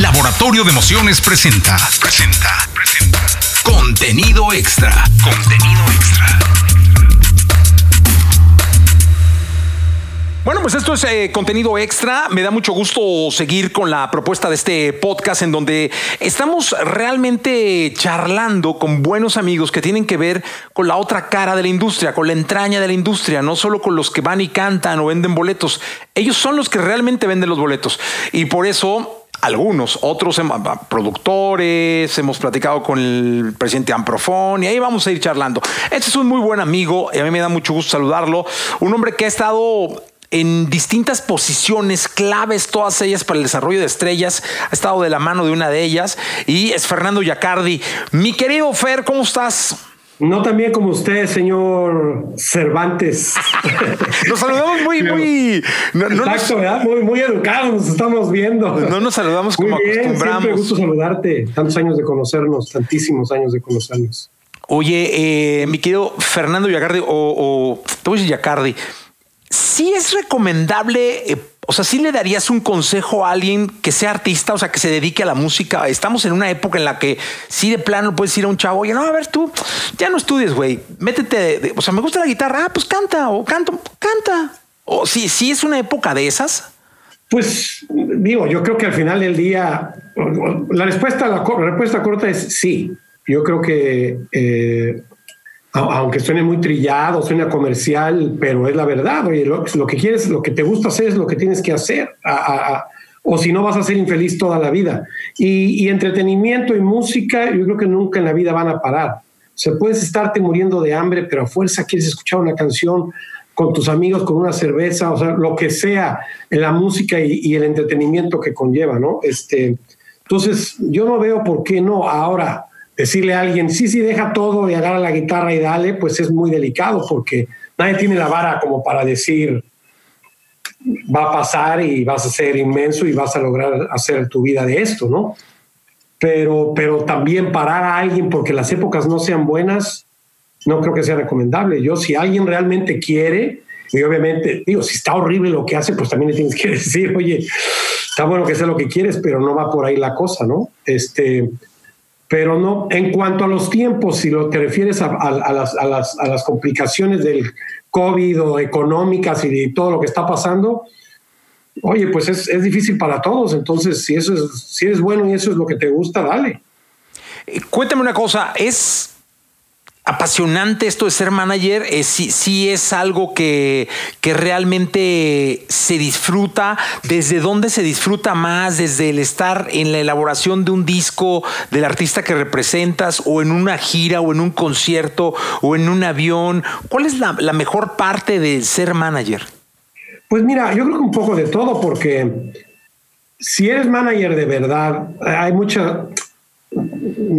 Laboratorio de Emociones presenta. Presenta. Presenta. Contenido extra. Contenido extra. Bueno, pues esto es eh, contenido extra. Me da mucho gusto seguir con la propuesta de este podcast en donde estamos realmente charlando con buenos amigos que tienen que ver con la otra cara de la industria, con la entraña de la industria, no solo con los que van y cantan o venden boletos. Ellos son los que realmente venden los boletos. Y por eso algunos, otros productores, hemos platicado con el presidente Amprofón y ahí vamos a ir charlando. Este es un muy buen amigo y a mí me da mucho gusto saludarlo. Un hombre que ha estado en distintas posiciones claves, todas ellas para el desarrollo de estrellas. Ha estado de la mano de una de ellas y es Fernando Yacardi. Mi querido Fer, ¿cómo estás? No también como usted, señor Cervantes. nos saludamos muy, muy. Exacto, ¿verdad? Muy, muy educados, nos estamos viendo. No nos saludamos como bien, acostumbramos. Siempre gusto saludarte. Tantos años de conocernos, tantísimos años de conocernos. Oye, eh, mi querido Fernando Yacardi, o, o te voy a decir Yacardi, sí es recomendable. O sea, sí le darías un consejo a alguien que sea artista, o sea, que se dedique a la música. Estamos en una época en la que sí de plano puedes ir a un chavo, oye, no, a ver, tú ya no estudies, güey, métete, o sea, me gusta la guitarra, ah, pues canta, o canto, canta. O sí, sí es una época de esas. Pues digo, yo creo que al final del día, la respuesta, la, respuesta corta es sí. Yo creo que eh, aunque suene muy trillado, suene comercial, pero es la verdad. Oye, lo, que quieres, lo que te gusta hacer es lo que tienes que hacer. o si no, vas a ser infeliz toda la vida. Y, entretenimiento y música, yo creo que nunca en la vida van a parar. O sea, puedes estarte muriendo de hambre, pero a fuerza quieres escuchar una canción con tus amigos, con una cerveza, o sea, lo que sea, la música y, y el entretenimiento que conlleva, ¿no? Este, entonces, yo no veo por qué no ahora decirle a alguien, sí, sí, deja todo y agarra la guitarra y dale, pues es muy delicado porque nadie tiene la vara como para decir, va a pasar y vas a ser inmenso y vas a lograr hacer tu vida de esto, ¿no? Pero, pero también parar a alguien porque las épocas no sean buenas, no creo que sea recomendable. Yo, si alguien realmente quiere, y obviamente, digo, si está horrible lo que hace, pues también le tienes que decir, oye, está bueno que sea lo que quieres, pero no va por ahí la cosa, ¿no? Este, pero no, en cuanto a los tiempos, si lo te refieres a, las, complicaciones del COVID o económicas y de todo lo que está pasando, oye, pues es, es difícil para todos. Entonces, si eso es, si es bueno y eso es lo que te gusta, dale. Eh, cuéntame una cosa, ¿es apasionante esto de ser manager, eh, sí, es algo que, que, realmente se disfruta. ¿Desde dónde se disfruta más? ¿Desde el estar en la elaboración de un disco del artista que representas o en una gira o en un concierto o en un avión? ¿Cuál es la, la mejor parte de ser manager? Pues mira, yo creo que un poco de todo porque si eres manager de verdad, hay mucha,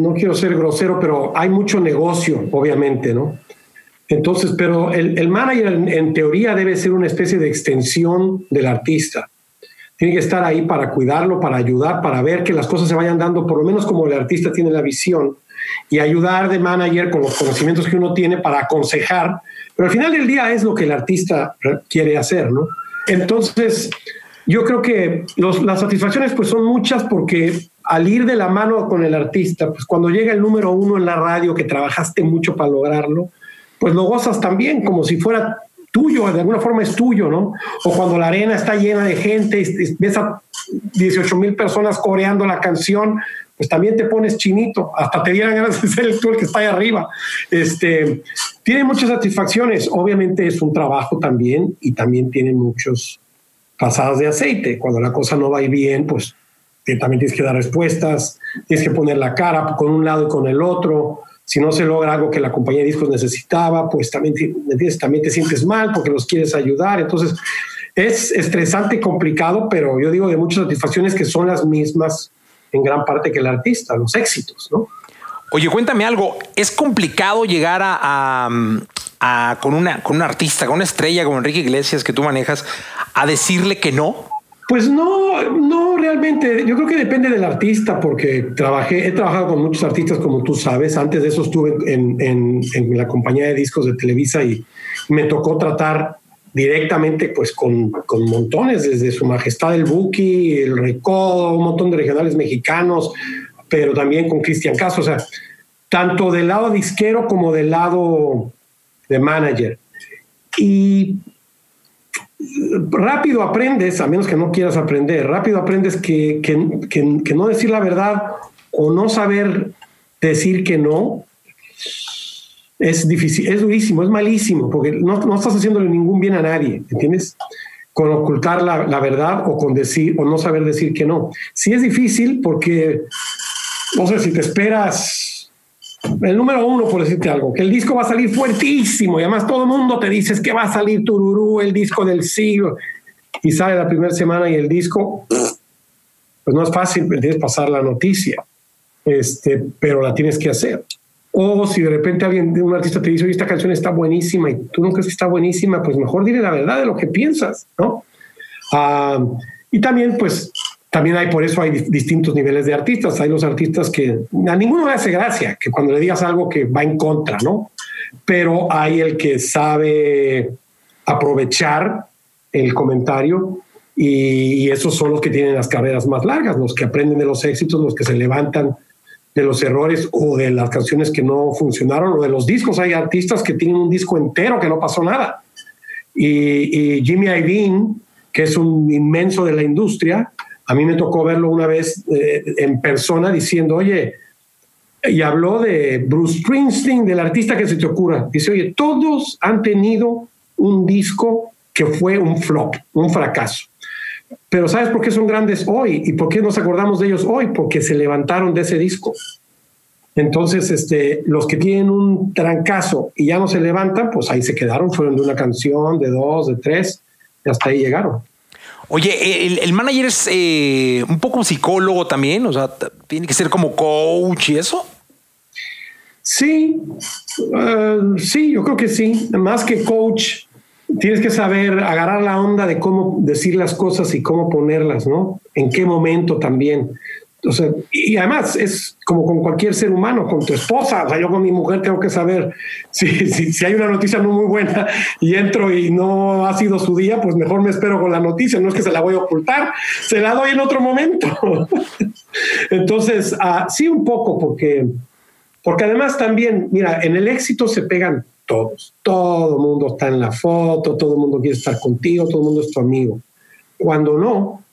no quiero ser grosero, pero hay mucho negocio, obviamente, ¿no? Entonces, pero el, manager en, teoría debe ser una especie de extensión del artista. Tiene que estar ahí para cuidarlo, para ayudar, para ver que las cosas se vayan dando, por lo menos como el artista tiene la visión, y ayudar de manager con los conocimientos que uno tiene para aconsejar. Pero al final del día es lo que el artista quiere hacer, ¿no? Entonces, yo creo que las satisfacciones pues son muchas porque al ir de la mano con el artista, pues cuando llega el número uno en la radio, que trabajaste mucho para lograrlo, pues lo gozas también como si fuera tuyo, de alguna forma es tuyo, ¿no? O cuando la arena está llena de gente y ves a 18 mil personas coreando la canción, pues también te pones chinito, hasta te dieran ganas de ser el tú el que está ahí arriba. Este, tiene muchas satisfacciones, obviamente es un trabajo también y también tiene muchos pasadas de aceite. Cuando la cosa no va bien, pues también tienes que dar respuestas, tienes que poner la cara con un lado y con el otro. Si no se logra algo que la compañía de discos necesitaba, pues también, también te sientes mal porque los quieres ayudar. Entonces, es estresante y complicado, pero yo digo de muchas satisfacciones que son las mismas en gran parte que el artista, los éxitos, ¿no? Oye, cuéntame algo. ¿Es complicado llegar a, a, con, una, con un artista, con una estrella como Enrique Iglesias que tú manejas, a decirle que no? Pues no, no realmente. Yo creo que depende del artista, porque trabajé, he trabajado con muchos artistas, como tú sabes. Antes de eso estuve en, en, la compañía de discos de Televisa y me tocó tratar directamente pues con, con, montones, desde Su Majestad el Buki, el Recodo, un montón de regionales mexicanos, pero también con Cristian Castro, o sea, tanto del lado disquero como del lado de manager. Y rápido aprendes, a menos que no quieras aprender, rápido aprendes que, que, que, no decir la verdad o no saber decir que no es difícil, es durísimo, es malísimo, porque no, no estás haciéndole ningún bien a nadie, ¿entiendes? Con ocultar la, la, verdad o con decir o no saber decir que no. Sí es difícil porque, no sé, si te esperas el número uno, por decirte algo, que el disco va a salir fuertísimo y además todo el mundo te dice que va a salir Tururú, el disco del siglo, y sale la primera semana y el disco, pues no es fácil, tienes que pasar la noticia, este, pero la tienes que hacer. O si de repente alguien, un artista te dice, oye, esta canción está buenísima y tú no crees que está buenísima, pues mejor dile la verdad de lo que piensas, ¿no? Ah, y también, pues, también hay, por eso hay distintos niveles de artistas. Hay los artistas que a ninguno le hace gracia, que cuando le digas algo que va en contra, ¿no? Pero hay el que sabe aprovechar el comentario y, esos son los que tienen las carreras más largas, los que aprenden de los éxitos, los que se levantan de los errores o de las canciones que no funcionaron o de los discos. Hay artistas que tienen un disco entero que no pasó nada. Y, y Jimmy Iovine, que es un inmenso de la industria, a mí me tocó verlo una vez eh, en persona diciendo, oye, y habló de Bruce Springsteen, del artista que se te ocurra. Dice, oye, todos han tenido un disco que fue un flop, un fracaso. Pero ¿sabes por qué son grandes hoy? ¿Y por qué nos acordamos de ellos hoy? Porque se levantaron de ese disco. Entonces, este, los que tienen un trancazo y ya no se levantan, pues ahí se quedaron, fueron de una canción, de dos, de tres, y hasta ahí llegaron. Oye, el, manager es eh, un poco psicólogo también, o sea, tiene que ser como coach y eso. Sí, eh, sí, yo creo que sí. Más que coach, tienes que saber agarrar la onda de cómo decir las cosas y cómo ponerlas, ¿no? En qué momento también y además es como con cualquier ser humano, con tu esposa, o sea, yo con mi mujer tengo que saber si, si, hay una noticia no muy buena y entro y no ha sido su día, pues mejor me espero con la noticia, no es que se la voy a ocultar, se la doy en otro momento. Entonces, ah, sí un poco, porque, porque además también, mira, en el éxito se pegan todos, todo el mundo está en la foto, todo el mundo quiere estar contigo, todo el mundo es tu amigo. Cuando no,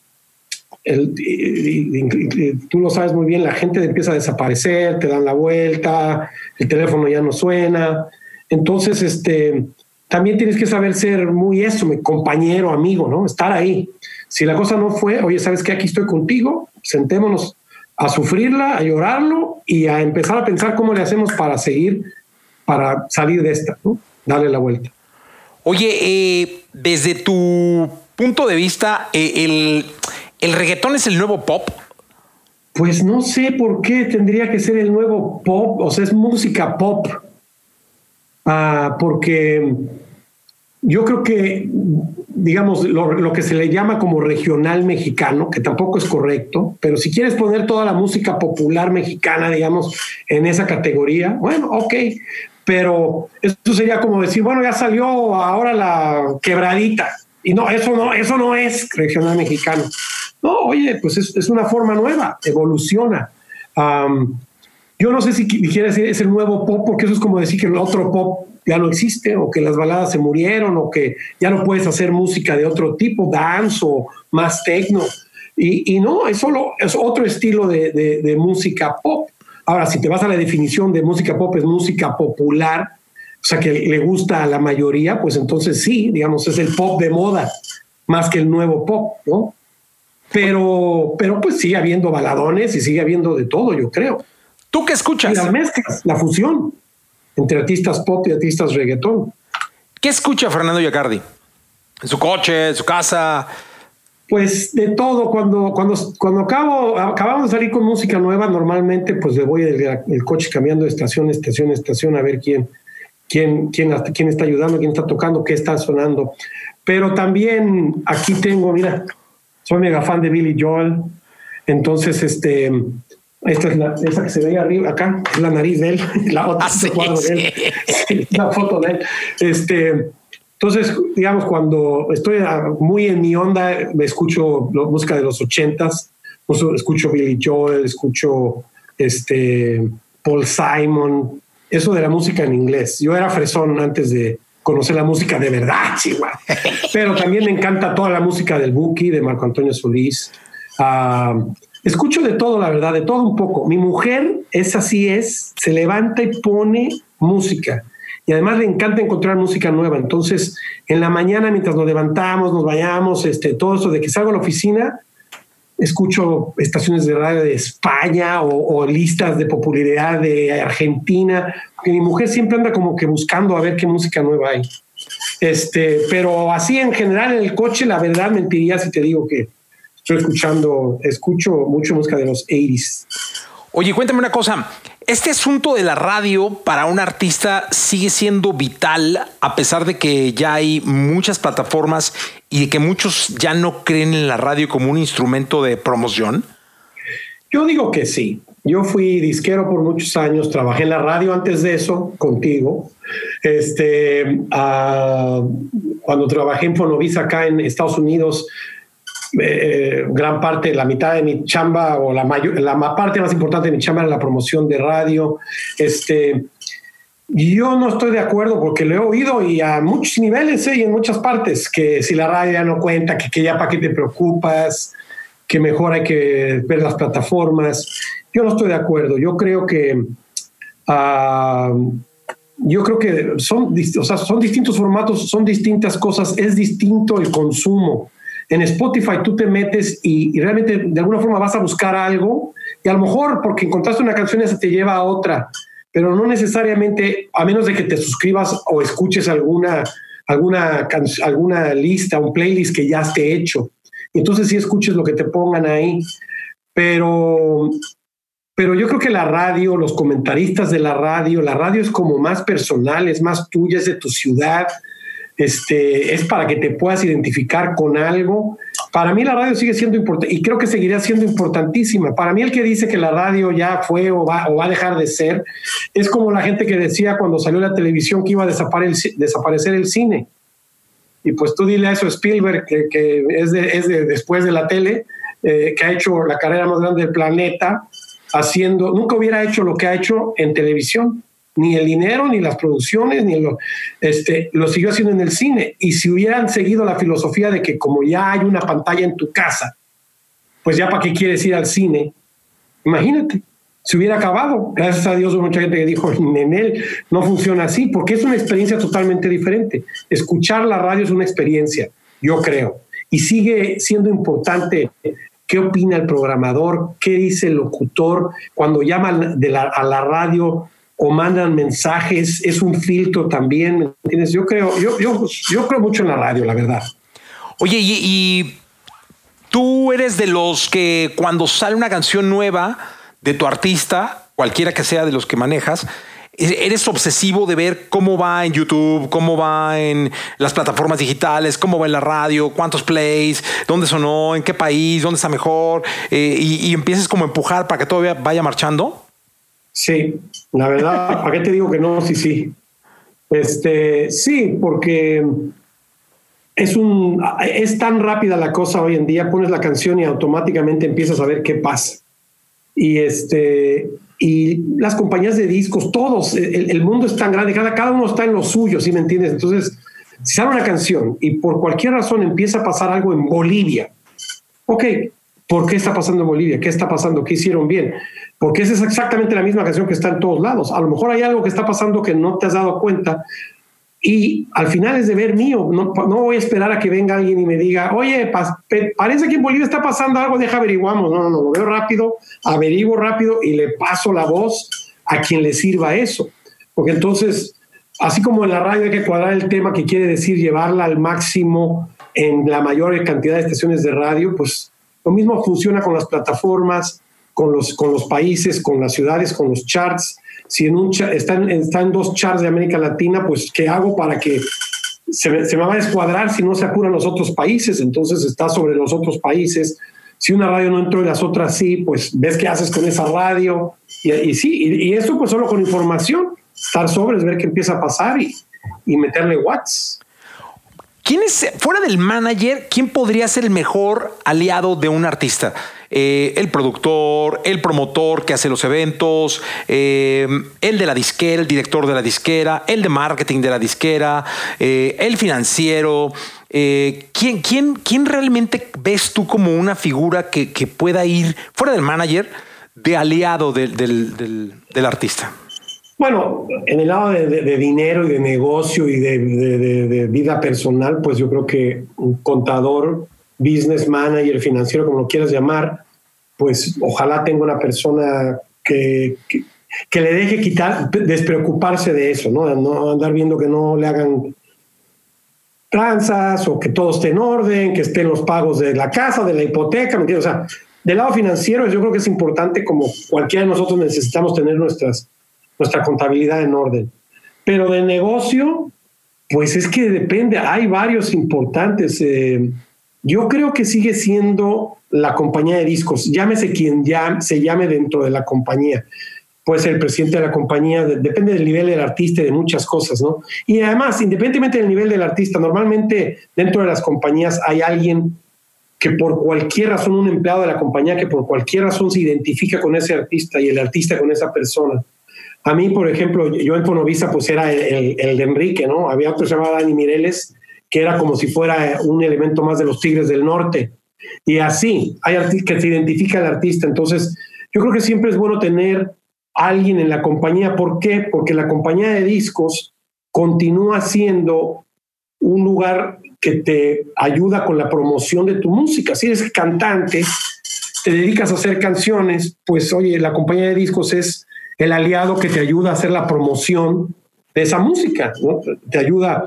tú lo sabes muy bien, la gente empieza a desaparecer, te dan la vuelta, el teléfono ya no suena. Entonces, este, también tienes que saber ser muy eso, mi compañero, amigo, ¿no? Estar ahí. Si la cosa no fue, oye, ¿sabes qué? Aquí estoy contigo, sentémonos a sufrirla, a llorarlo y a empezar a pensar cómo le hacemos para seguir, para salir de esta, ¿no? Darle la vuelta. Oye, eh, desde tu punto de vista, eh, el ¿El reggaetón es el nuevo pop? Pues no sé por qué tendría que ser el nuevo pop, o sea, es música pop. Ah, porque yo creo que, digamos, lo, que se le llama como regional mexicano, que tampoco es correcto, pero si quieres poner toda la música popular mexicana, digamos, en esa categoría, bueno, ok, pero eso sería como decir, bueno, ya salió ahora la quebradita. Y no, eso no, eso no es regional mexicano. No, oye, pues es, una forma nueva, evoluciona. yo no sé si quiere decir es el nuevo pop, porque eso es como decir que el otro pop ya no existe, o que las baladas se murieron, o que ya no puedes hacer música de otro tipo, dance o más techno. Y, no, es solo es otro estilo de, de, música pop. Ahora, si te vas a la definición de música pop, es música popular, o sea, que le gusta a la mayoría, pues entonces sí, digamos, es el pop de moda, más que el nuevo pop, ¿no? Pero, pero pues sigue habiendo baladones y sigue habiendo de todo, yo creo. ¿Tú qué escuchas? las mezclas, la fusión entre artistas pop y artistas reggaetón. ¿Qué escucha Fernando Yacardi? ¿En su coche, en su casa? Pues de todo. Cuando, cuando, cuando acabo, acabamos de salir con música nueva, normalmente pues le voy el, coche cambiando de estación, estación, estación a ver quién, quién, quién, quién está ayudando, quién está tocando, qué está sonando. Pero también aquí tengo, mira, soy mega fan de Billy Joel. Entonces, este, esta es la, esa que se ve arriba, acá, es la nariz de él, la otra ah, de él, la foto de él. Este, Entonces, digamos, cuando estoy muy en mi onda, me escucho música de los ochentas, escucho Billy Joel, escucho este, Paul Simon, eso de la música en inglés. Yo era fresón antes de conocer la música de verdad, Chihuahua. Pero también me encanta toda la música del Buki, de Marco Antonio Solís. Ah, escucho de todo, la verdad, de todo un poco. Mi mujer es así, es, se levanta y pone música. Y además le encanta encontrar música nueva. Entonces, en la mañana, mientras nos levantamos, nos vayamos, este, todo eso de que salgo a la oficina, escucho estaciones de radio de España o, listas de popularidad de Argentina, que mi mujer siempre anda como que buscando a ver qué música nueva hay. Este, pero así en general en el coche, la verdad mentiría si te digo que estoy escuchando, escucho mucho música de los 80s. Oye, cuéntame una cosa. Este asunto de la radio para un artista sigue siendo vital a pesar de que ya hay muchas plataformas y de que muchos ya no creen en la radio como un instrumento de promoción. Yo digo que sí. Yo fui disquero por muchos años, trabajé en la radio antes de eso, contigo. Este, ah, cuando trabajé en Fonovisa acá en Estados Unidos, eh, gran parte, la mitad de mi chamba o la, mayor, la parte más importante de mi chamba era la promoción de radio. Este, yo no estoy de acuerdo porque lo he oído y a muchos niveles ¿eh? y en muchas partes, que si la radio ya no cuenta, que, que ya para qué te preocupas, que mejor hay que ver las plataformas. Yo no estoy de acuerdo. Yo creo que... Ah, yo creo que son, o sea, son distintos formatos, son distintas cosas, es distinto el consumo en Spotify tú te metes y, realmente de alguna forma vas a buscar algo y a lo mejor porque encontraste una canción esa te lleva a otra, pero no necesariamente, a menos de que te suscribas o escuches alguna, alguna, alguna lista, un playlist que ya esté hecho. Entonces sí escuches lo que te pongan ahí, pero pero yo creo que la radio, los comentaristas de la radio, la radio es como más personal, es más tuya, es de tu ciudad, este, es para que te puedas identificar con algo. Para mí la radio sigue siendo importante y creo que seguirá siendo importantísima. Para mí el que dice que la radio ya fue o va, o va a dejar de ser es como la gente que decía cuando salió la televisión que iba a desaparecer el, cine. Y pues tú dile a eso Spielberg, que, es, de, después de la tele, eh, que ha hecho la carrera más grande del planeta, haciendo, nunca hubiera hecho lo que ha hecho en televisión ni el dinero, ni las producciones, ni lo, este, lo siguió haciendo en el cine. Y si hubieran seguido la filosofía de que como ya hay una pantalla en tu casa, pues ya para qué quieres ir al cine, imagínate, se hubiera acabado. Gracias a Dios, mucha gente que dijo, en él no funciona así, porque es una experiencia totalmente diferente. Escuchar la radio es una experiencia, yo creo. Y sigue siendo importante qué opina el programador, qué dice el locutor, cuando llama de a la radio o mandan mensajes, es un filtro también. Yo creo, yo, yo, creo mucho en la radio, la verdad. Oye, y, tú eres de los que cuando sale una canción nueva de tu artista, cualquiera que sea de los que manejas, e-, eres obsesivo de ver cómo va en YouTube, cómo va en las plataformas digitales, cómo va en la radio, cuántos plays, dónde sonó, en qué país, dónde está mejor, eh, y, y empieces como a empujar para que todo vaya marchando. Sí, la verdad, ¿para qué te digo que no? Sí, sí. Este, sí, porque es un es tan rápida la cosa hoy en día, pones la canción y automáticamente empiezas a ver qué pasa. Y este y las compañías de discos, todos, el, mundo es tan grande, cada, cada uno está en lo suyo, ¿sí me entiendes? Entonces, si sale una canción y por cualquier razón empieza a pasar algo en Bolivia, ok, ¿por qué está pasando en Bolivia? ¿Qué está pasando? ¿Qué hicieron bien? porque esa es exactamente la misma canción que está en todos lados. A lo mejor hay algo que está pasando que no te has dado cuenta y al final es deber mío. No, no voy a esperar a que venga alguien y me diga, oye, parece que en Bolivia está pasando algo, deja averiguamos. No, no, no, lo veo rápido, averiguo rápido y le paso la voz a quien le sirva eso. Porque entonces, así como en la radio hay que cuadrar el tema que quiere decir llevarla al máximo en la mayor cantidad de estaciones de radio, pues lo mismo funciona con las plataformas, con los, con los países, con las ciudades, con los charts. Si en un están, están dos charts de América Latina, pues ¿qué hago para que se, se me va a descuadrar si no se apuran los otros países? Entonces está sobre los otros países. Si una radio no entró y las otras sí, pues ves qué haces con esa radio. Y, sí, y, y, eso pues solo con información, estar sobre, ver qué empieza a pasar y, y meterle watts. ¿Quién es, fuera del manager, quién podría ser el mejor aliado de un artista? Eh, el productor, el promotor que hace los eventos, eh, el de la disquera, el director de la disquera, el de marketing de la disquera, eh, el financiero. ¿quién, realmente ves tú como una figura que, pueda ir fuera del manager de aliado del, artista? Bueno, en el lado de, dinero y de negocio y de, vida personal, pues yo creo que un contador business manager, financiero, como lo quieras llamar, pues ojalá tenga una persona que, que, le deje quitar, despreocuparse de eso, ¿no? no andar viendo que no le hagan tranzas o que todo esté en orden, que estén los pagos de la casa, de la hipoteca, ¿me entiendes? O sea, del lado financiero yo creo que es importante, como cualquiera de nosotros necesitamos tener nuestras, nuestra contabilidad en orden. Pero de negocio, pues es que depende, hay varios importantes. Eh, yo creo que sigue siendo la compañía de discos, llámese quien ya se llame dentro de la compañía. Puede ser el presidente de la compañía, depende del nivel del artista y de muchas cosas, ¿no? Y además, independientemente del nivel del artista, normalmente dentro de las compañías hay alguien que por cualquier razón, un empleado de la compañía que por cualquier razón se identifica con ese artista y el artista con esa persona. A mí, por ejemplo, yo en Fonovisa pues era el, el de Enrique, ¿no? Había otro llamaba Dani Mireles, que era como si fuera un elemento más de los Tigres del Norte. Y así, hay que se identifica al artista. Entonces, yo creo que siempre es bueno tener alguien en la compañía. ¿Por qué? Porque la compañía de discos continúa siendo un lugar que te ayuda con la promoción de tu música. Si eres cantante, te dedicas a hacer canciones, pues oye, la compañía de discos es el aliado que te ayuda a hacer la promoción de esa música, ¿no? Te ayuda.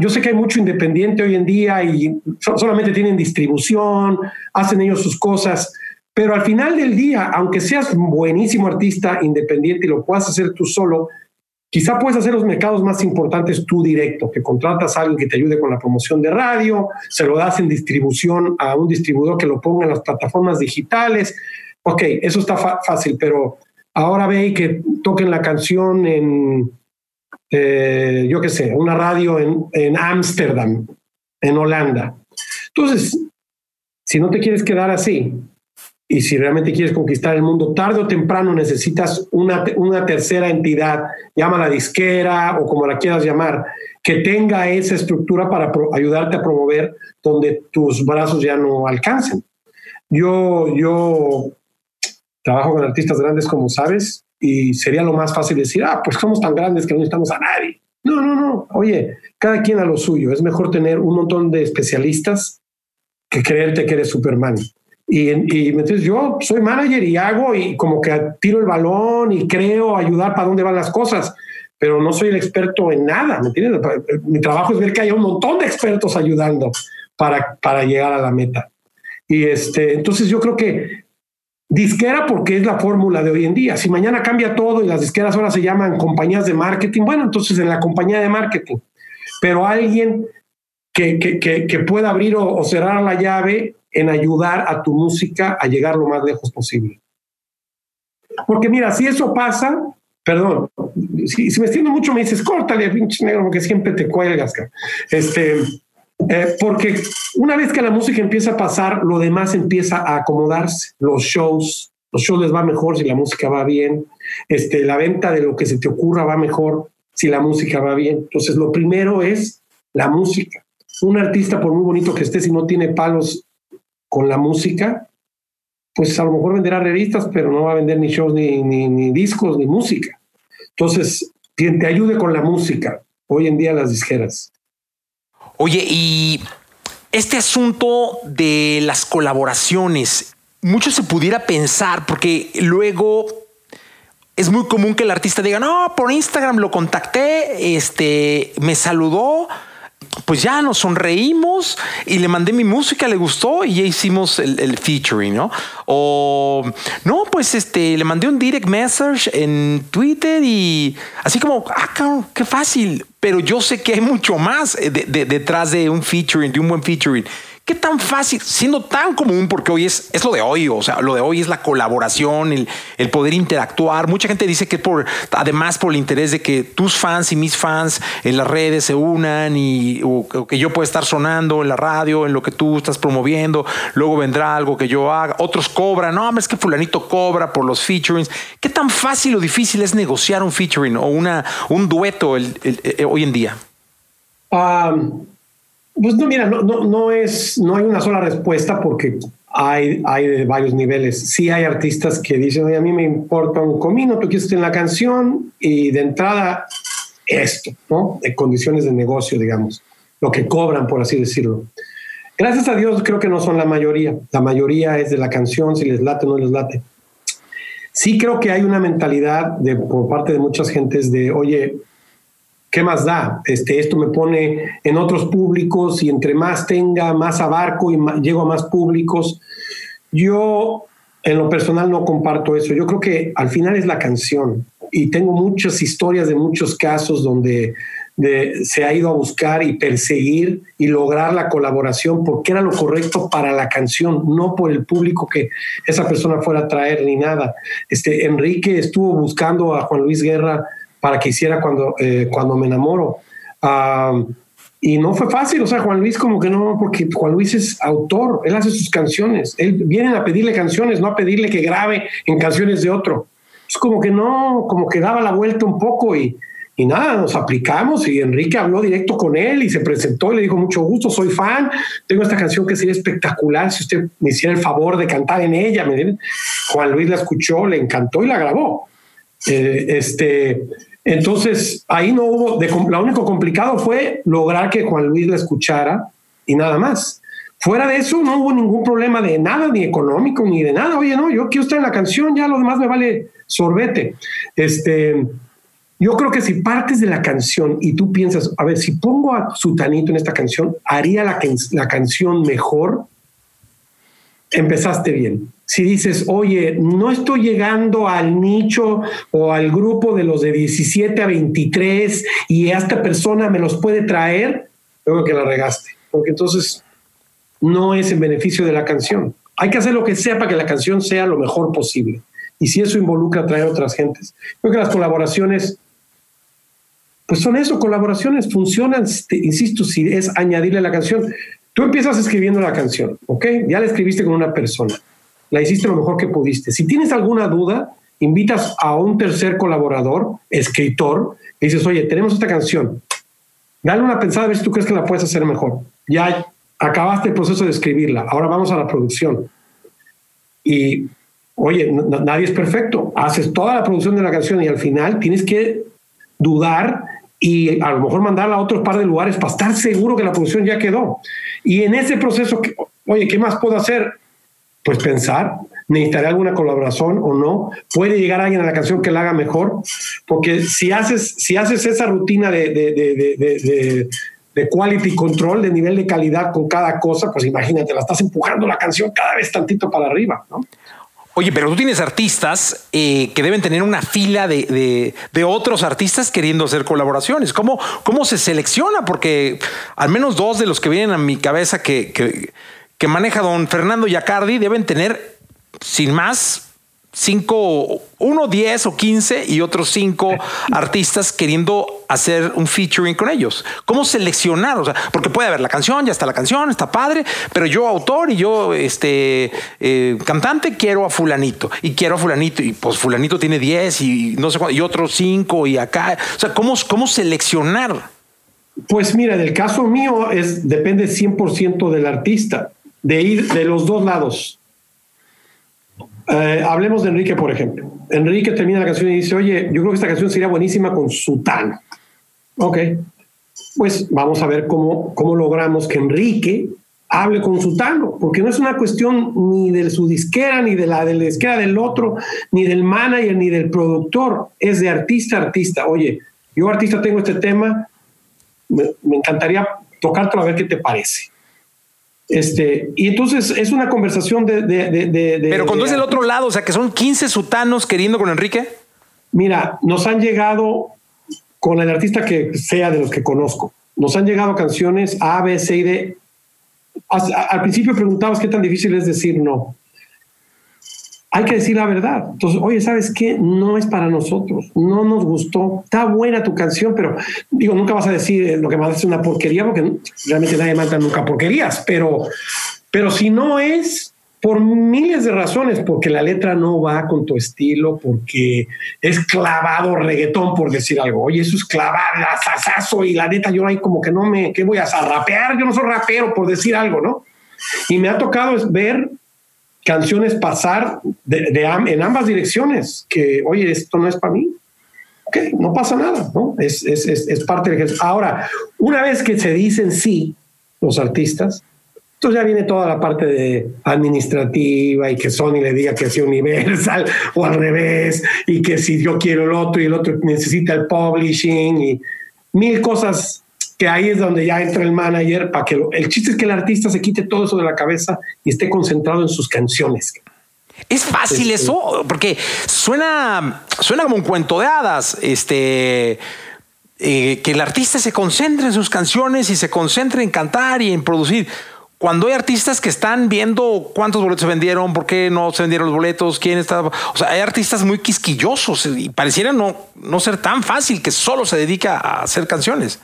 yo sé que hay mucho independiente hoy en día y solamente tienen distribución, hacen ellos sus cosas, pero al final del día, aunque seas buenísimo artista independiente y lo puedas hacer tú solo, quizá puedes hacer los mercados más importantes tú directo, que contratas a alguien que te ayude con la promoción de radio, se lo das en distribución a un distribuidor que lo ponga en las plataformas digitales. Ok, eso está fácil, pero ahora ve que toquen la canción en eh, yo qué sé, una radio en Ámsterdam, en, Holanda. Entonces, si no te quieres quedar así y si realmente quieres conquistar el mundo, tarde o temprano necesitas una, una tercera entidad, llámala disquera o como la quieras llamar, que tenga esa estructura para ayudarte a promover donde tus brazos ya no alcancen. Yo, yo trabajo con artistas grandes, como sabes, y sería lo más fácil decir, ah, pues somos tan grandes que no necesitamos a nadie. No, no, no. Oye, cada quien a lo suyo. Es mejor tener un montón de especialistas que creerte que eres Superman. Y, y entonces yo soy manager y hago y como que tiro el balón y creo ayudar para dónde van las cosas, pero no soy el experto en nada, ¿me entiendes? Mi trabajo es ver que hay un montón de expertos ayudando para, para llegar a la meta. Y este, entonces yo creo que Disquera porque es la fórmula de hoy en día. Si mañana cambia todo y las disqueras ahora se llaman compañías de marketing, bueno, entonces en la compañía de marketing. Pero alguien que, que, pueda abrir o, cerrar la llave en ayudar a tu música a llegar lo más lejos posible. Porque mira, si eso pasa, perdón, si, me extiendo mucho me dices, córtale, pinche negro, porque siempre te cuelgas. Este, eh, porque una vez que la música empieza a pasar, lo demás empieza a acomodarse. Los shows, los shows les va mejor si la música va bien. Este, la venta de lo que se te ocurra va mejor si la música va bien. Entonces, lo primero es la música. Un artista, por muy bonito que esté, si no tiene palos con la música, pues a lo mejor venderá revistas, pero no va a vender ni shows, ni, ni, ni discos, ni música. Entonces, quien te ayude con la música, hoy en día las disqueras. Oye, y este asunto de las colaboraciones, mucho se pudiera pensar, porque luego es muy común que el artista diga, no, por Instagram lo contacté, este, me saludó, pues ya nos sonreímos y le mandé mi música, le gustó y ya hicimos el, featuring, ¿no? O no, pues este, le mandé un direct message en Twitter y así como, ah, qué fácil. Pero yo sé que hay mucho más eh, detrás de un featuring, de un buen featuring ¿Qué tan fácil, siendo tan común, porque hoy es, es lo de hoy, o sea, lo de hoy es la colaboración, el, el poder interactuar. Mucha gente dice que por, además por el interés de que tus fans y mis fans en las redes se unan y que yo pueda estar sonando en la radio, en lo que tú estás promoviendo, luego vendrá algo que yo haga, otros cobran, no, es que fulanito cobra por los featurings. ¿Qué tan fácil o difícil es negociar un featuring o una, un dueto eh, hoy en día? Um, pues no, mira, no, no, no, es, no hay una sola respuesta porque hay, hay de varios niveles. Sí hay artistas que dicen, Oye, a mí me importa un comino, tú quieres en la canción y de entrada esto, ¿no? De condiciones de negocio, digamos, lo que cobran, por así decirlo. Gracias a Dios creo que no son la mayoría. La mayoría es de la canción, si les late o no les late. Sí creo que hay una mentalidad de, por parte de muchas gentes de, oye, ¿qué más da? Este, esto me pone en otros públicos y entre más tenga, más abarco y llego a más públicos. Yo en lo personal no comparto eso. Yo creo que al final es la canción y tengo muchas historias de muchos casos donde se ha ido a buscar y perseguir y lograr la colaboración porque era lo correcto para la canción, no por el público que esa persona fuera a traer ni nada. Este, Enrique estuvo buscando a Juan Luis Guerra para que hiciera cuando, eh, cuando me enamoro. y no fue fácil, o sea, Juan Luis como que no, porque Juan Luis es autor, él hace sus canciones, él viene a pedirle canciones, no a pedirle que grabe en canciones de otro. Es como que no, como que daba la vuelta un poco y, y nada, nos aplicamos y Enrique habló directo con él y se presentó y le dijo mucho gusto, soy fan, tengo esta canción que sería espectacular si usted me hiciera el favor de cantar en ella. Juan Luis la escuchó, le encantó y la grabó. Eh, este, entonces, ahí no hubo, lo único complicado fue lograr que Juan Luis la escuchara y nada más. Fuera de eso, no hubo ningún problema de nada, ni económico, ni de nada. Oye, no, yo quiero estar en la canción, ya lo demás me vale sorbete. Este, yo creo que si partes de la canción y tú piensas, a ver, si pongo a Sutanito en esta canción, haría la, la canción mejor, empezaste bien si dices, oye, no estoy llegando al nicho o al grupo de los de 17 a 23 y esta persona me los puede traer, creo que la regaste, porque entonces no es en beneficio de la canción. Hay que hacer lo que sea para que la canción sea lo mejor posible. Y si eso involucra traer a otras gentes. Creo que las colaboraciones, pues son eso, colaboraciones funcionan, insisto, si es añadirle a la canción. Tú empiezas escribiendo la canción, ¿ok? Ya la escribiste con una persona la hiciste lo mejor que pudiste. Si tienes alguna duda, invitas a un tercer colaborador, escritor, y dices, oye, tenemos esta canción, dale una pensada a ver si tú crees que la puedes hacer mejor. Ya acabaste el proceso de escribirla, ahora vamos a la producción. Y, oye, nadie es perfecto, haces toda la producción de la canción y al final tienes que dudar y a lo mejor mandarla a otro par de lugares para estar seguro que la producción ya quedó. Y en ese proceso, oye, ¿qué más puedo hacer? Pues pensar, necesitaré alguna colaboración o no, puede llegar alguien a la canción que la haga mejor, porque si haces, si haces esa rutina de, de, de, de, quality control, de nivel de calidad con cada cosa, pues imagínate, la estás empujando la canción cada vez tantito para arriba, ¿no? Oye, pero tú tienes artistas eh, que deben tener una fila de, de, otros artistas queriendo hacer colaboraciones. ¿Cómo, ¿Cómo se selecciona? Porque al menos dos de los que vienen a mi cabeza que que maneja don Fernando Yacardi deben tener, sin más, cinco, uno, diez o quince y otros cinco artistas queriendo hacer un featuring con ellos. ¿Cómo seleccionar? O sea, porque puede haber la canción, ya está la canción, está padre, pero yo autor y yo este eh, cantante quiero a fulanito y quiero a fulanito y pues fulanito tiene diez y no sé cuánto, y otros cinco y acá. O sea, ¿cómo, cómo seleccionar? Pues mira, en el caso mío es depende 100% del artista de ir de los dos lados. Eh, hablemos de Enrique, por ejemplo. Enrique termina la canción y dice, oye, yo creo que esta canción sería buenísima con Sutano. Ok, pues vamos a ver cómo, cómo logramos que Enrique hable con Sutano, porque no es una cuestión ni de su disquera, ni de la de disquera del otro, ni del manager, ni del productor, es de artista a artista. Oye, yo artista tengo este tema, me, me encantaría tocártelo a ver qué te parece. Este, y entonces es una conversación de... Pero cuando es el otro lado, o sea, que son 15 sutanos queriendo con Enrique. Mira, nos han llegado con el artista que sea de los que conozco, nos han llegado canciones A, B, C y D al principio preguntabas qué tan difícil es decir no. Hay que decir la verdad. Entonces, oye, ¿sabes qué? No es para nosotros. No nos gustó. Está buena tu canción, pero digo, nunca vas a decir eh, lo que más es una porquería, porque realmente nadie manda nunca porquerías. Pero, pero si no es, por miles de razones, porque la letra no va con tu estilo, porque es clavado reggaetón, por decir algo. Oye, eso es clavado, asasazo, y la neta, yo ahí como que no me, ¿qué voy a rapear? Yo no soy rapero, por decir algo, ¿no? Y me ha tocado ver canciones pasar de, en ambas direcciones, que, oye, esto no es para mí. Ok, no pasa nada, ¿no? Es, es, es, parte del Ahora, una vez que se dicen sí, los artistas, entonces ya viene toda la parte de administrativa y que Sony le diga que sea Universal o al revés y que si yo quiero el otro y el otro necesita el publishing y mil cosas que ahí es donde ya entra el manager para que el chiste es que el artista se quite todo eso de la cabeza y esté concentrado en sus canciones. Es fácil este, eso, porque suena, suena como un cuento de hadas. Este, eh, que el artista se concentre en sus canciones y se concentre en cantar y en producir cuando hay artistas que están viendo cuántos boletos se vendieron, por qué no se vendieron los boletos, quién estaba. O sea, hay artistas muy quisquillosos y pareciera no, no ser tan fácil que solo se dedica a hacer canciones.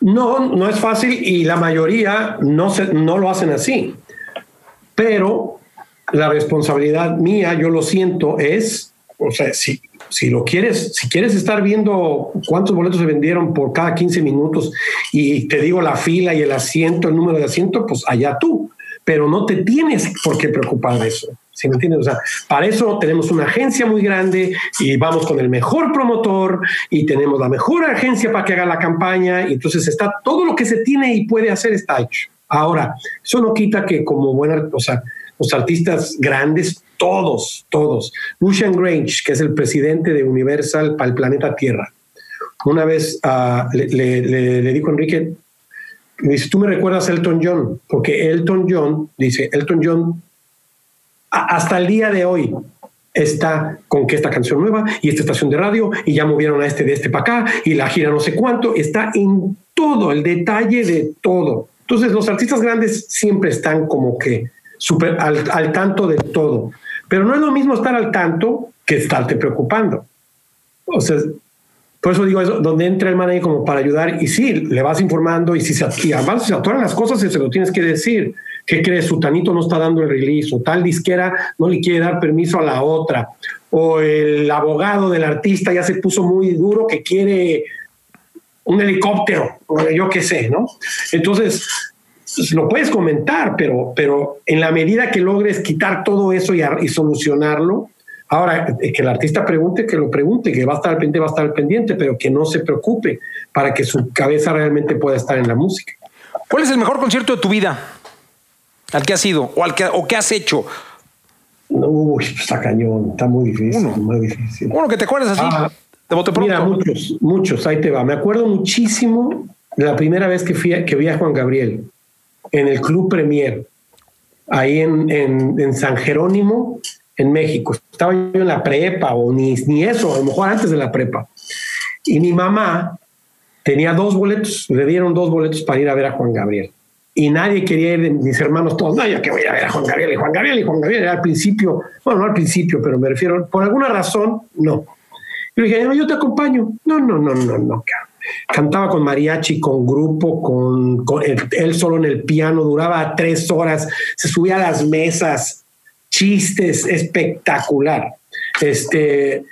No, no es fácil y la mayoría no, se, no lo hacen así. Pero la responsabilidad mía, yo lo siento, es, o sea, si, si lo quieres, si quieres estar viendo cuántos boletos se vendieron por cada 15 minutos y te digo la fila y el asiento, el número de asiento, pues allá tú, pero no te tienes por qué preocupar de eso. ¿Sí me entiendes? O sea, para eso tenemos una agencia muy grande y vamos con el mejor promotor y tenemos la mejor agencia para que haga la campaña y entonces está todo lo que se tiene y puede hacer está hecho. Ahora, eso no quita que como buena, o sea, los artistas grandes, todos, todos. Lucian Grange, que es el presidente de Universal para el planeta Tierra, una vez le, le, le, dijo a Enrique, dice, tú me recuerdas a Elton John, porque Elton John, dice, Elton John, hasta el día de hoy está con que esta canción nueva y esta estación de radio y ya movieron a este de este para acá y la gira no sé cuánto, está en todo, el detalle de todo. Entonces los artistas grandes siempre están como que super, al, tanto de todo. Pero no es lo mismo estar al tanto que estarte preocupando. O sea, por eso digo eso, donde entra el manager como para ayudar y sí, le vas informando y si se, y además se atoran las cosas y se lo tienes que decir. ¿Qué crees? Su tanito no está dando el release o tal disquera no le quiere dar permiso a la otra o el abogado del artista ya se puso muy duro que quiere un helicóptero o yo qué sé, ¿no? Entonces, pues, lo puedes comentar, pero, pero en la medida que logres quitar todo eso y, solucionarlo, ahora eh, que el artista pregunte, que lo pregunte, que va a estar al pendiente, va a estar al pendiente, pero que no se preocupe para que su cabeza realmente pueda estar en la música. ¿Cuál es el mejor concierto de tu vida? ¿Al que has ido o al que o qué has hecho? Uy, está cañón, está muy difícil, uno, muy difícil. Uno que te acuerdas así, ah, Mira, muchos, muchos, ahí te va. Me acuerdo muchísimo de la primera vez que, fui que vi a Juan Gabriel en el Club Premier, ahí en, en, San Jerónimo, en México. Estaba yo en la prepa o ni, ni eso, a lo mejor antes de la prepa. Y mi mamá tenía dos boletos, le dieron dos boletos para ir a ver a Juan Gabriel. Y nadie quería ir, mis hermanos todos, no, yo que voy a ver a Juan Gabriel y Juan Gabriel y Juan Gabriel. Al principio, bueno, no al principio, pero me refiero, por alguna razón, no. Yo dije, no, yo te acompaño. No, no, no, no, no, cantaba con mariachi, con grupo, con, él, solo en el piano, duraba tres horas, se subía a las mesas, chistes, espectacular. Este,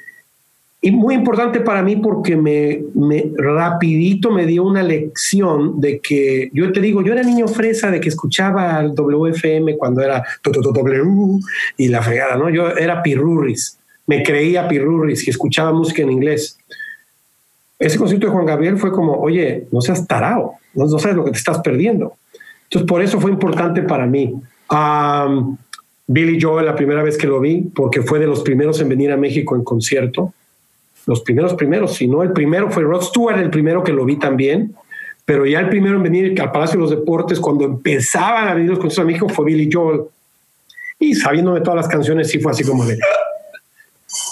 y muy importante para mí porque me, me, rapidito me dio una lección de que yo te digo, yo era niño fresa de que escuchaba al WFM cuando era y la fregada, ¿no? Yo era pirurris, me creía pirurris y escuchaba música en inglés ese concierto de Juan Gabriel fue como, oye, no seas tarao, no, sabes lo que te estás perdiendo. Entonces, por eso fue importante para mí. Billy Joel, la primera vez que lo vi, porque fue de los primeros en venir a México en concierto. Los primeros, primeros, si no, el primero fue Rod Stewart, el primero que lo vi también. Pero ya el primero en venir al Palacio de los Deportes, cuando empezaban a venir los conciertos a México, fue Billy Joel. Y sabiéndome todas las canciones, sí fue así como de.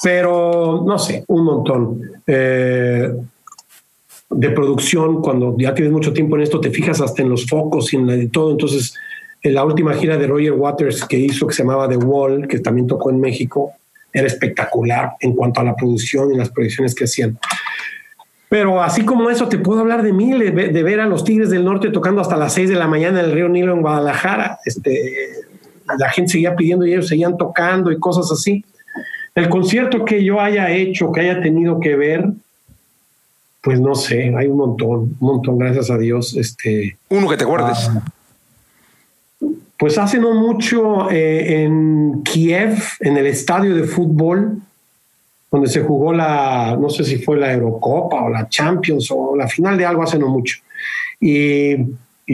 Pero no sé, un montón. Eh, de producción, cuando ya tienes mucho tiempo en esto, te fijas hasta en los focos y en todo. Entonces, En la última gira de Roger Waters que hizo, que se llamaba The Wall, que también tocó en México, era espectacular en cuanto a la producción y las proyecciones que hacían. Pero así como eso, te puedo hablar de mil, de, ver a los Tigres del Norte tocando hasta las seis de la mañana en el Río Nilo en Guadalajara. Este, la gente seguía pidiendo y ellos seguían tocando y cosas así. El concierto que yo haya hecho, que haya tenido que ver, pues no sé, hay un montón, un montón, gracias a Dios. Este, Uno que te acuerdes. Ah, pues hace no mucho eh, en Kiev, en el estadio de fútbol, donde se jugó la, no sé si fue la Eurocopa o la Champions o la final de algo hace no mucho. Y,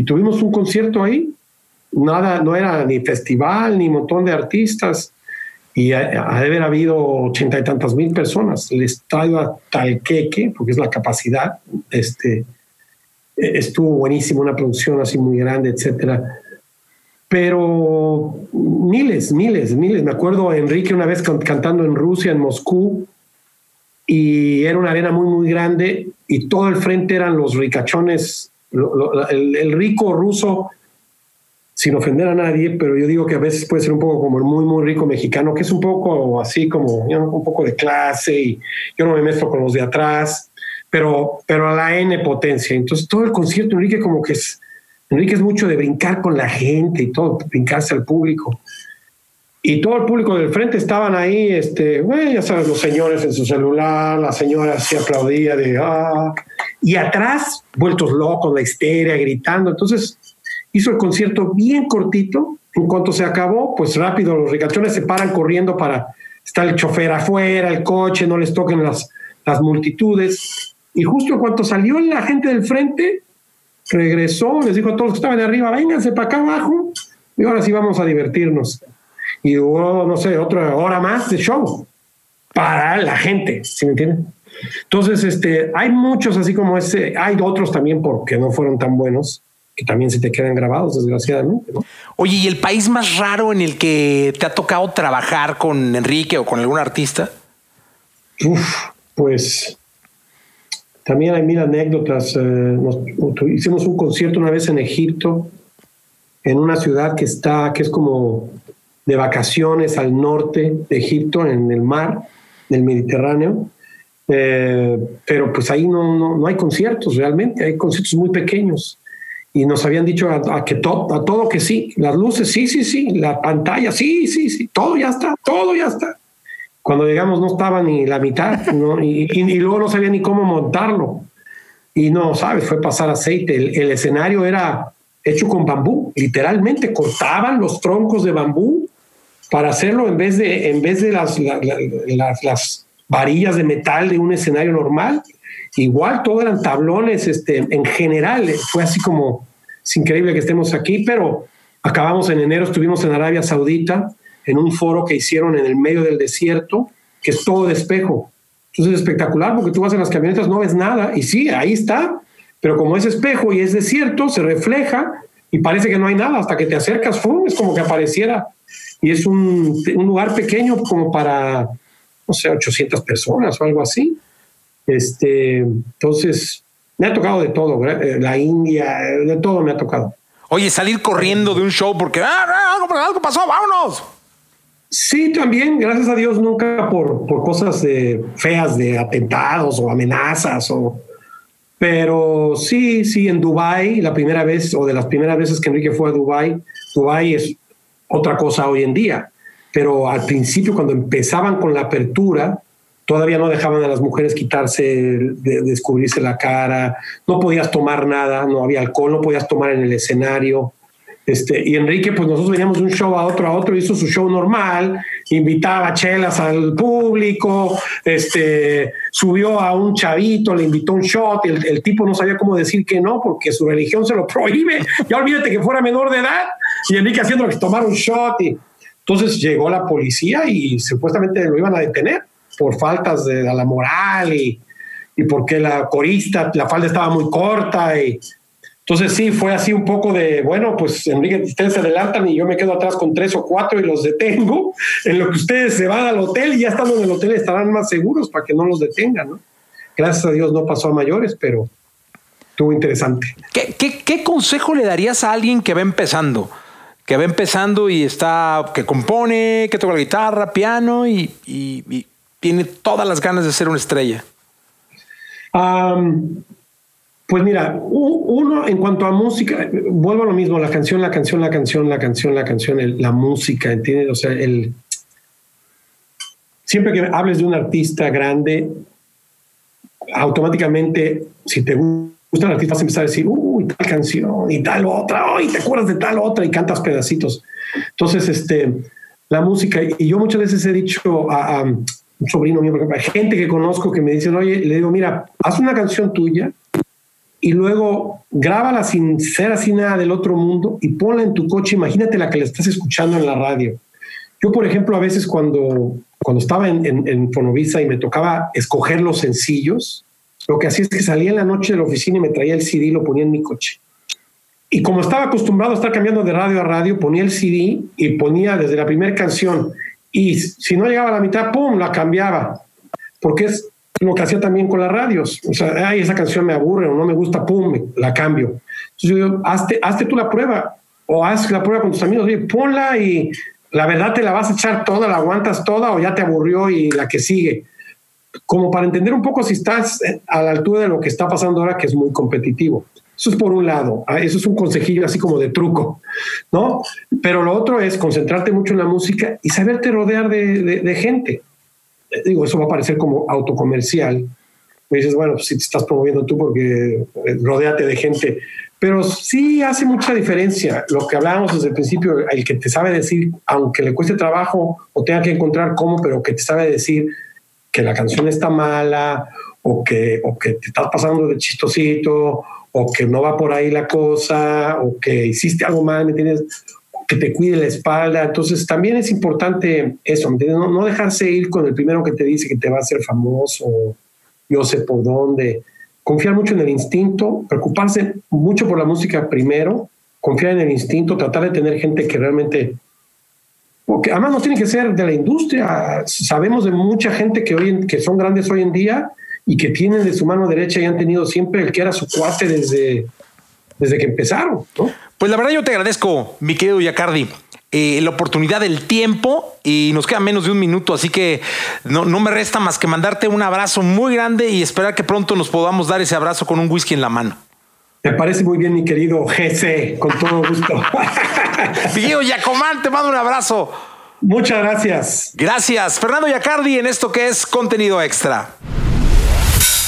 tuvimos un concierto ahí. Nada, no era ni festival ni montón de artistas. Y ha, haber habido ochenta y tantas mil personas. El estadio Talqueque, porque es la capacidad, este, estuvo buenísimo, una producción así muy grande, etcétera pero miles, miles, miles. Me acuerdo Enrique una vez cantando en Rusia, en Moscú, y era una arena muy, muy grande y todo el frente eran los ricachones, el, rico ruso, sin ofender a nadie, pero yo digo que a veces puede ser un poco como el muy, muy rico mexicano, que es un poco así como un poco de clase y yo no me mezclo con los de atrás, pero, pero a la N potencia. Entonces todo el concierto, Enrique como que es Enrique es mucho de brincar con la gente y todo, brincarse al público. Y todo el público del frente estaban ahí, este, bueno, ya sabes, los señores en su celular, la señora así aplaudía de, ah, y atrás, vueltos locos, la histeria, gritando. Entonces, hizo el concierto bien cortito. En cuanto se acabó, pues rápido los ricachones se paran corriendo para estar el chofer afuera, el coche, no les toquen las, las multitudes. Y justo en cuanto salió la gente del frente, regresó, les dijo a todos los que estaban arriba, vénganse para acá abajo y ahora sí vamos a divertirnos. Y hubo, no sé, otra hora más de show para la gente, ¿sí me entienden? Entonces, este, hay muchos así como ese, hay otros también porque no fueron tan buenos, que también se te quedan grabados, desgraciadamente. Oye, ¿y el país más raro en el que te ha tocado trabajar con Enrique o con algún artista? Uf, pues también hay mil anécdotas. Eh, hicimos un concierto una vez en Egipto, en una ciudad que está, que es como de vacaciones al norte de Egipto, en el mar del Mediterráneo. Eh, pero pues ahí no, no, hay conciertos realmente, hay conciertos muy pequeños. Y nos habían dicho a, que a todo que sí, las luces, sí, sí, sí, la pantalla, sí, sí, sí, todo ya está, todo ya está. Cuando llegamos no estaba ni la mitad, Y, luego no sabía ni cómo montarlo. Y no, sabes, fue pasar aceite. El, escenario era hecho con bambú, literalmente cortaban los troncos de bambú para hacerlo en vez de, en vez de las, las, varillas de metal de un escenario normal. Igual todo eran tablones, este, en general, fue así como, es increíble que estemos aquí, pero acabamos en enero, estuvimos en Arabia Saudita, en un foro que hicieron en el medio del desierto, que es todo de espejo. Entonces es espectacular porque tú vas en las camionetas, no ves nada y sí, ahí está, pero como es espejo y es desierto, se refleja y parece que no hay nada hasta que te acercas, ¡fum! es como que apareciera. Y es un, un lugar pequeño como para, no sé, 800 personas o algo así. Este, entonces, me ha tocado de todo, eh, la India, de todo me ha tocado. Oye, salir corriendo de un show porque ah, algo, algo pasó, vámonos. Sí, también, gracias a Dios, nunca por, por cosas de, feas de atentados o amenazas o... Pero sí, sí, en Dubai la primera vez o de las primeras veces que Enrique fue a Dubai, Dubai es otra cosa hoy en día. Pero al principio, cuando empezaban con la apertura, todavía no dejaban a las mujeres quitarse, de, descubrirse la cara, no podías tomar nada, no había alcohol, no podías tomar en el escenario. Este, y Enrique, pues nosotros veníamos de un show a otro a otro, hizo su show normal, invitaba chelas al público, este, subió a un chavito, le invitó un shot, el, el tipo no sabía cómo decir que no, porque su religión se lo prohíbe, ya olvídate que fuera menor de edad, y Enrique haciendo que tomar un shot, y entonces llegó la policía y supuestamente lo iban a detener por faltas de, de la moral y, y porque la corista, la falda estaba muy corta y entonces sí, fue así un poco de, bueno, pues Enrique, ustedes se adelantan y yo me quedo atrás con tres o cuatro y los detengo, en lo que ustedes se van al hotel y ya estando en el hotel estarán más seguros para que no los detengan, ¿no? Gracias a Dios no pasó a mayores, pero estuvo interesante. ¿Qué, qué, qué consejo le darías a alguien que va empezando? que va empezando y está, que compone, que toca la guitarra, piano y, tiene todas las ganas de ser una estrella? Pues mira, uno en cuanto a música, vuelvo a lo mismo, la canción, la canción, la canción, la canción, la canción, la música, ¿entiendes? O sea, el, siempre que hables de un artista grande, automáticamente, si te gusta el artista, vas a empezar a decir, uy, tal canción y tal otra, uy, te acuerdas de tal otra y cantas pedacitos. Entonces, este, la música, y yo muchas veces he dicho a, un sobrino mío, por ejemplo, a gente que conozco que me dicen, oye, le digo, mira, haz una canción tuya y luego grábala sin ser así nada del otro mundo y ponla en tu coche, imagínate la que le estás escuchando en la radio. Yo, por ejemplo, a veces cuando cuando estaba en, en, Fonovisa y me tocaba escoger los sencillos, lo que hacía es que salía en la noche de la oficina y me traía el CD y lo ponía en mi coche. Y como estaba acostumbrado a estar cambiando de radio a radio, ponía el CD y ponía desde la primera canción. Y si no llegaba a la mitad, ¡pum!, la cambiaba. Porque es lo que hacía también con las radios. O sea, ay, esa canción me aburre o no me gusta, ¡pum!, la cambio. Entonces yo digo, hazte, tú la prueba o haz la prueba con tus amigos, oye, ponla y la verdad te la vas a echar toda, la aguantas toda o ya te aburrió y la que sigue. Como para entender un poco si estás a la altura de lo que está pasando ahora, que es muy competitivo. Eso es por un lado, ah, eso es un consejillo así como de truco, ¿no? Pero lo otro es concentrarte mucho en la música y saberte rodear de, gente. Digo, eso va a parecer como autocomercial. Me dices, bueno, pues si te estás promoviendo tú porque eh, rodeate de gente pero sí hace mucha diferencia lo que hablábamos desde el principio, el que te sabe decir, aunque le cueste trabajo o tenga que encontrar cómo, pero que te sabe decir que la canción está mala o que, o que te estás pasando de chistosito o que no va por ahí la cosa o que hiciste algo mal, ¿me entiendes? Que te cuide la espalda. Entonces también es importante eso. No, no dejarse ir con el primero que te dice que te va a hacer famoso, yo sé por dónde confiar mucho en el instinto, preocuparse mucho por la música primero, confiar en el instinto, tratar de tener gente que realmente, porque además no tiene que ser de la industria, sabemos de mucha gente que, hoy, que son grandes hoy en día y que tienen de su mano derecha y han tenido siempre el que era su cuate desde, desde que empezaron. Pues la verdad yo te agradezco, mi querido Yacardi. Eh, la oportunidad del tiempo y nos queda menos de un minuto, así que no, no, me resta más que mandarte un abrazo muy grande y esperar que pronto nos podamos dar ese abrazo con un whisky en la mano. Me parece muy bien, mi querido GC, con todo gusto. Guido Yacomán, te mando un abrazo. Muchas gracias. Gracias. Fernando Yacardi en esto que es contenido extra.